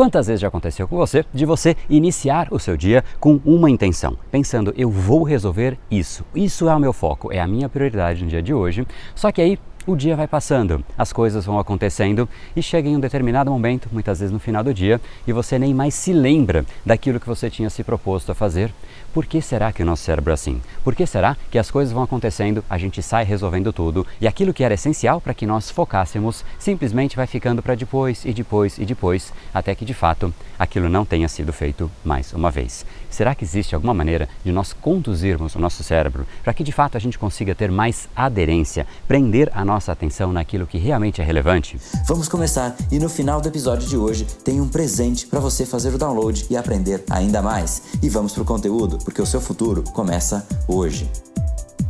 Quantas vezes já aconteceu com você de você iniciar o seu dia com uma intenção, pensando eu vou resolver isso, isso é o meu foco, é a minha prioridade no dia de hoje, só que aí o dia vai passando, as coisas vão acontecendo e chega em um determinado momento, muitas vezes no final do dia, e você nem mais se lembra daquilo que você tinha se proposto a fazer. Por que será que o nosso cérebro é assim? Por que será que as coisas vão acontecendo, a gente sai resolvendo tudo e aquilo que era essencial para que nós focássemos simplesmente vai ficando para depois e depois e depois, até que de fato aquilo não tenha sido feito mais uma vez? Será que existe alguma maneira de nós conduzirmos o nosso cérebro para que de fato a gente consiga ter mais aderência, prender a nossa atenção naquilo que realmente é relevante? Vamos começar e no final do episódio de hoje tem um presente para você fazer o download e aprender ainda mais. E vamos para o conteúdo porque o seu futuro começa hoje.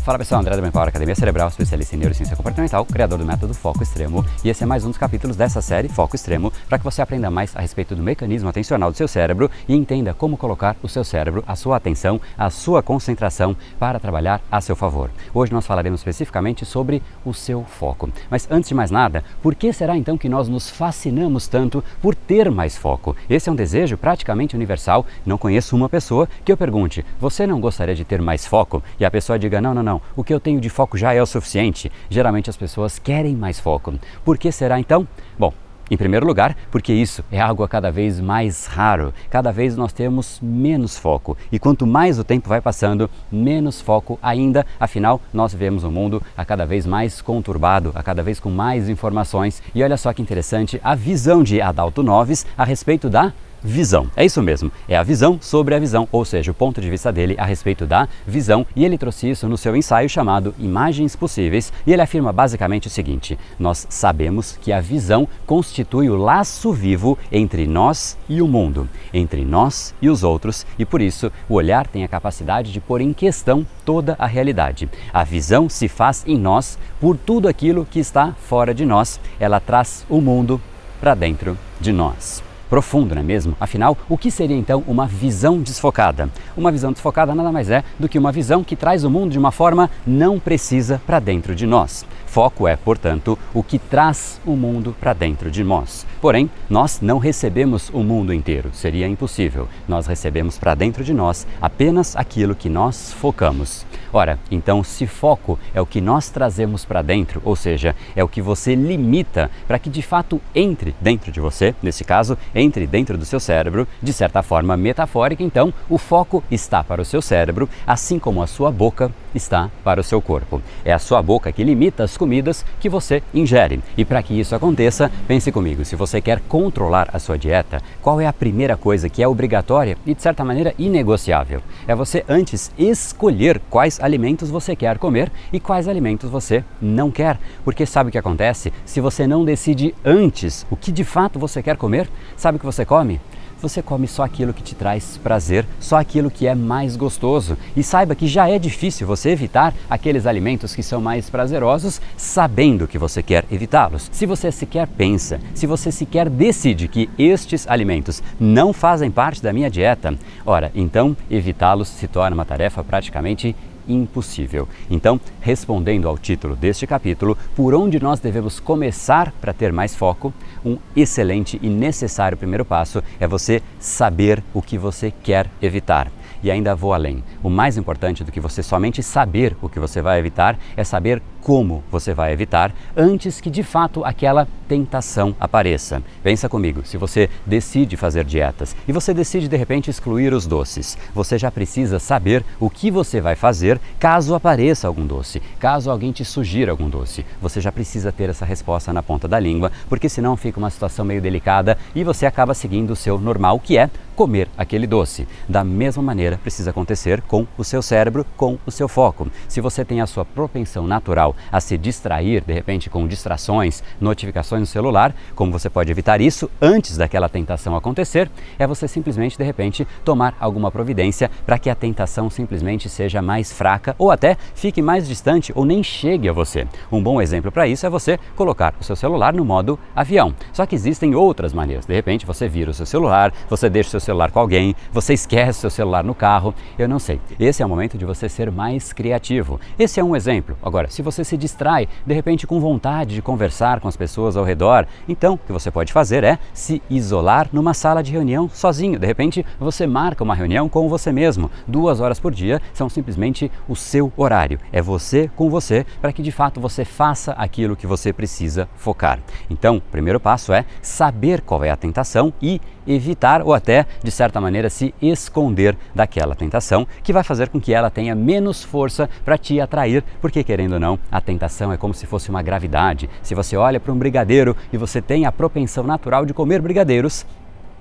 Fala pessoal, André da Power Academia Cerebral, especialista em neurociência comportamental, criador do método Foco Extremo, e esse é mais um dos capítulos dessa série Foco Extremo, para que você aprenda mais a respeito do mecanismo atencional do seu cérebro e entenda como colocar o seu cérebro, a sua atenção, a sua concentração para trabalhar a seu favor. Hoje nós falaremos especificamente sobre o seu foco. Mas antes de mais nada, por que será então que nós nos fascinamos tanto por ter mais foco? Esse é um desejo praticamente universal. Não conheço uma pessoa que eu pergunte: "Você não gostaria de ter mais foco?" E a pessoa diga: "Não, não, não não. O que eu tenho de foco já é o suficiente. Geralmente as pessoas querem mais foco. Por que será então? Bom, em primeiro lugar, porque isso é algo cada vez mais raro. Cada vez nós temos menos foco. E quanto mais o tempo vai passando, menos foco ainda. Afinal, nós vemos um mundo a cada vez mais conturbado, a cada vez com mais informações. E olha só que interessante a visão de Adalto Noves a respeito da visão. É isso mesmo, é a visão sobre a visão, ou seja, o ponto de vista dele a respeito da visão, e ele trouxe isso no seu ensaio chamado Imagens Possíveis, e ele afirma basicamente o seguinte: nós sabemos que a visão constitui o laço vivo entre nós e o mundo, entre nós e os outros, e por isso o olhar tem a capacidade de pôr em questão toda a realidade. A visão se faz em nós por tudo aquilo que está fora de nós, ela traz o mundo para dentro de nós profundo, não é mesmo? Afinal, o que seria então uma visão desfocada? Uma visão desfocada nada mais é do que uma visão que traz o mundo de uma forma não precisa para dentro de nós. Foco é, portanto, o que traz o mundo para dentro de nós. Porém, nós não recebemos o mundo inteiro, seria impossível. Nós recebemos para dentro de nós apenas aquilo que nós focamos. Ora, então, se foco é o que nós trazemos para dentro, ou seja, é o que você limita para que de fato entre dentro de você, nesse caso, entre dentro do seu cérebro, de certa forma metafórica, então o foco está para o seu cérebro, assim como a sua boca está para o seu corpo. É a sua boca que limita as comidas que você ingere. E para que isso aconteça, pense comigo, se você quer controlar a sua dieta, qual é a primeira coisa que é obrigatória e de certa maneira inegociável? É você antes escolher quais alimentos você quer comer e quais alimentos você não quer. Porque sabe o que acontece? Se você não decide antes o que de fato você quer comer, sabe o que você come? Você come só aquilo que te traz prazer, só aquilo que é mais gostoso. E saiba que já é difícil você evitar aqueles alimentos que são mais prazerosos, sabendo que você quer evitá-los. Se você sequer pensa, se você sequer decide que estes alimentos não fazem parte da minha dieta, ora, então evitá-los se torna uma tarefa praticamente impossível. Então, respondendo ao título deste capítulo, por onde nós devemos começar para ter mais foco, um excelente e necessário primeiro passo é você saber o que você quer evitar. E ainda vou além. O mais importante do que você somente saber o que você vai evitar é saber como você vai evitar antes que de fato aquela tentação apareça. Pensa comigo, se você decide fazer dietas e você decide de repente excluir os doces, você já precisa saber o que você vai fazer caso apareça algum doce, caso alguém te sugira algum doce. Você já precisa ter essa resposta na ponta da língua, porque senão fica uma situação meio delicada e você acaba seguindo o seu normal, que é comer aquele doce. Da mesma maneira precisa acontecer com o seu cérebro, com o seu foco. Se você tem a sua propensão natural a se distrair de repente com distrações, notificações no celular, como você pode evitar isso antes daquela tentação acontecer, é você simplesmente de repente tomar alguma providência para que a tentação simplesmente seja mais fraca ou até fique mais distante ou nem chegue a você. Um bom exemplo para isso é você colocar o seu celular no modo avião. Só que existem outras maneiras. De repente você vira o seu celular, você deixa o seu celular com alguém, você esquece seu celular no carro, eu não sei. Esse é o momento de você ser mais criativo. Esse é um exemplo. Agora, se você se distrai, de repente com vontade de conversar com as pessoas ao redor, então o que você pode fazer é se isolar numa sala de reunião sozinho. De repente, você marca uma reunião com você mesmo. Duas horas por dia são simplesmente o seu horário. É você com você para que de fato você faça aquilo que você precisa focar. Então, o primeiro passo é saber qual é a tentação e evitar ou até, de certa maneira, se esconder daquela tentação, que vai fazer com que ela tenha menos força para te atrair, porque querendo ou não, a tentação é como se fosse uma gravidade. Se você olha para um brigadeiro e você tem a propensão natural de comer brigadeiros,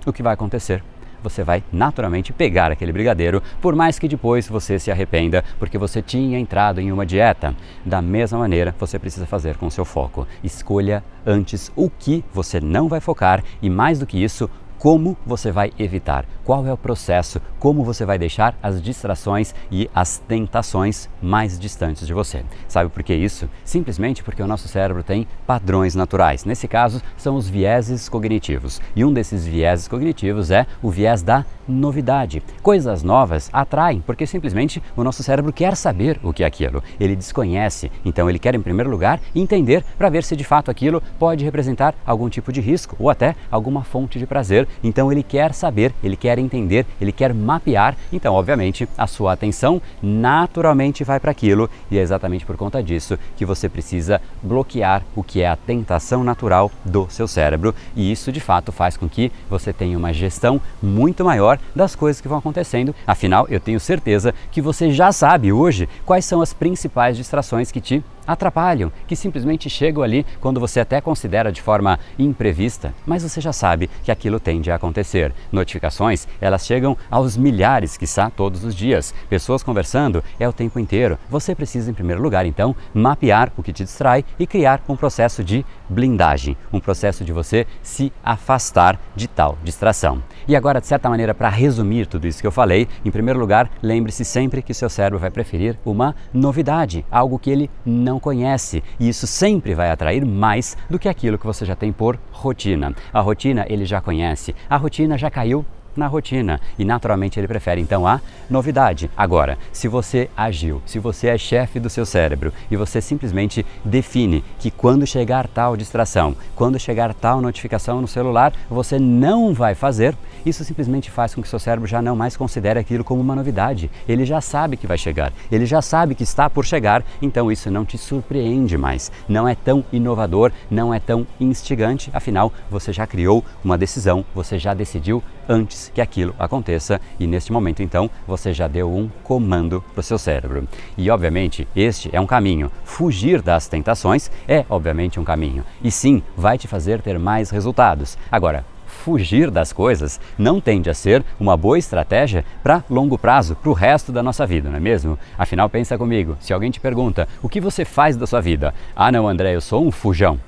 o que vai acontecer? você vai naturalmente pegar aquele brigadeiro, por mais que depois você se arrependa porque você tinha entrado em uma dieta. Da mesma maneira, você precisa fazer com o seu foco. Escolha antes o que você não vai focar e, mais do que isso, como você vai evitar, qual é o processo, como você vai deixar as distrações e as tentações mais distantes de você. Sabe por que isso? Simplesmente porque o nosso cérebro tem padrões naturais. Nesse caso, são os vieses cognitivos. E um desses vieses cognitivos é o viés da novidade. Coisas novas atraem, porque simplesmente o nosso cérebro quer saber o que é aquilo. Ele desconhece, então ele quer, em primeiro lugar, entender para ver se de fato aquilo pode representar algum tipo de risco ou até alguma fonte de prazer então ele quer saber, ele quer entender, ele quer mapear. Então, obviamente, a sua atenção naturalmente vai para aquilo e é exatamente por conta disso que você precisa bloquear o que é a tentação natural do seu cérebro. E isso de fato faz com que você tenha uma gestão muito maior das coisas que vão acontecendo. Afinal, eu tenho certeza que você já sabe hoje quais são as principais distrações que te atrapalham, que simplesmente chegam ali quando você até considera de forma imprevista, mas você já sabe que aquilo tende a acontecer. Notificações, elas chegam aos milhares, quiçá todos os dias. Pessoas conversando é o tempo inteiro. Você precisa, em primeiro lugar, então, mapear o que te distrai e criar um processo de blindagem, um processo de você se afastar de tal distração. E agora, de certa maneira, para resumir tudo isso que eu falei, em primeiro lugar, lembre-se sempre que seu cérebro vai preferir uma novidade, algo que ele não conhece, e isso sempre vai atrair mais do que aquilo que você já tem por rotina. A rotina ele já conhece, a rotina já caiu na rotina e naturalmente ele prefere então a novidade. Agora, se você agiu, se você é chefe do seu cérebro e você simplesmente define que quando chegar tal distração, quando chegar tal notificação no celular, você não vai fazer, isso simplesmente faz com que seu cérebro já não mais considere aquilo como uma novidade. Ele já sabe que vai chegar, ele já sabe que está por chegar, então isso não te surpreende mais. Não é tão inovador, não é tão instigante, afinal você já criou uma decisão, você já decidiu antes que aquilo aconteça e neste momento então você já deu um comando para o seu cérebro. E obviamente este é um caminho. Fugir das tentações é obviamente um caminho e sim vai te fazer ter mais resultados. Agora, fugir das coisas não tende a ser uma boa estratégia para longo prazo, para o resto da nossa vida, não é mesmo? Afinal, pensa comigo, se alguém te pergunta o que você faz da sua vida, ah não, André, eu sou um fujão.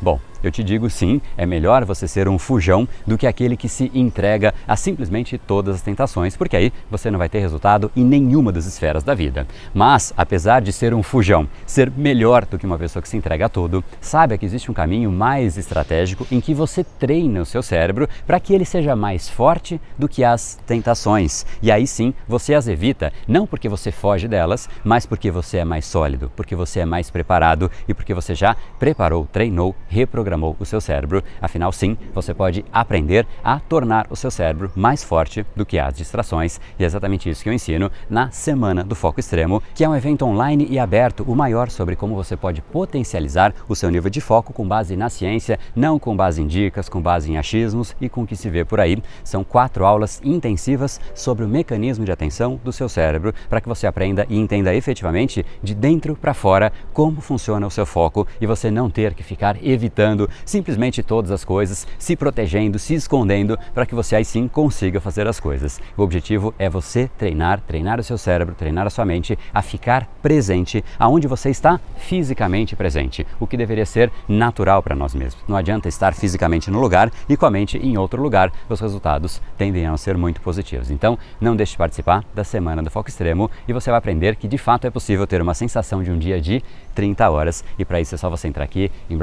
Bom, eu te digo sim, é melhor você ser um fujão do que aquele que se entrega a simplesmente todas as tentações, porque aí você não vai ter resultado em nenhuma das esferas da vida. Mas, apesar de ser um fujão, ser melhor do que uma pessoa que se entrega a tudo, saiba que existe um caminho mais estratégico em que você treina o seu cérebro para que ele seja mais forte do que as tentações. E aí sim, você as evita, não porque você foge delas, mas porque você é mais sólido, porque você é mais preparado e porque você já preparou, treinou, reprogramou programou o seu cérebro. Afinal, sim, você pode aprender a tornar o seu cérebro mais forte do que as distrações. E é exatamente isso que eu ensino na Semana do Foco Extremo, que é um evento online e aberto, o maior sobre como você pode potencializar o seu nível de foco com base na ciência, não com base em dicas, com base em achismos e com o que se vê por aí. São quatro aulas intensivas sobre o mecanismo de atenção do seu cérebro para que você aprenda e entenda efetivamente de dentro para fora como funciona o seu foco e você não ter que ficar evitando simplesmente todas as coisas, se protegendo, se escondendo, para que você aí sim consiga fazer as coisas. O objetivo é você treinar, treinar o seu cérebro, treinar a sua mente a ficar presente aonde você está fisicamente presente, o que deveria ser natural para nós mesmos. Não adianta estar fisicamente no lugar e com a mente em outro lugar, os resultados tendem a ser muito positivos. Então, não deixe de participar da semana do Foco Extremo e você vai aprender que de fato é possível ter uma sensação de um dia de 30 horas e para isso é só você entrar aqui em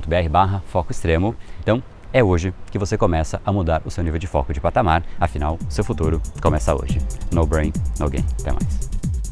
brainpower.com barra foco extremo. Então, É hoje que você começa a mudar o seu nível de foco de patamar, afinal, seu futuro começa hoje. No brain, no gain. Até mais.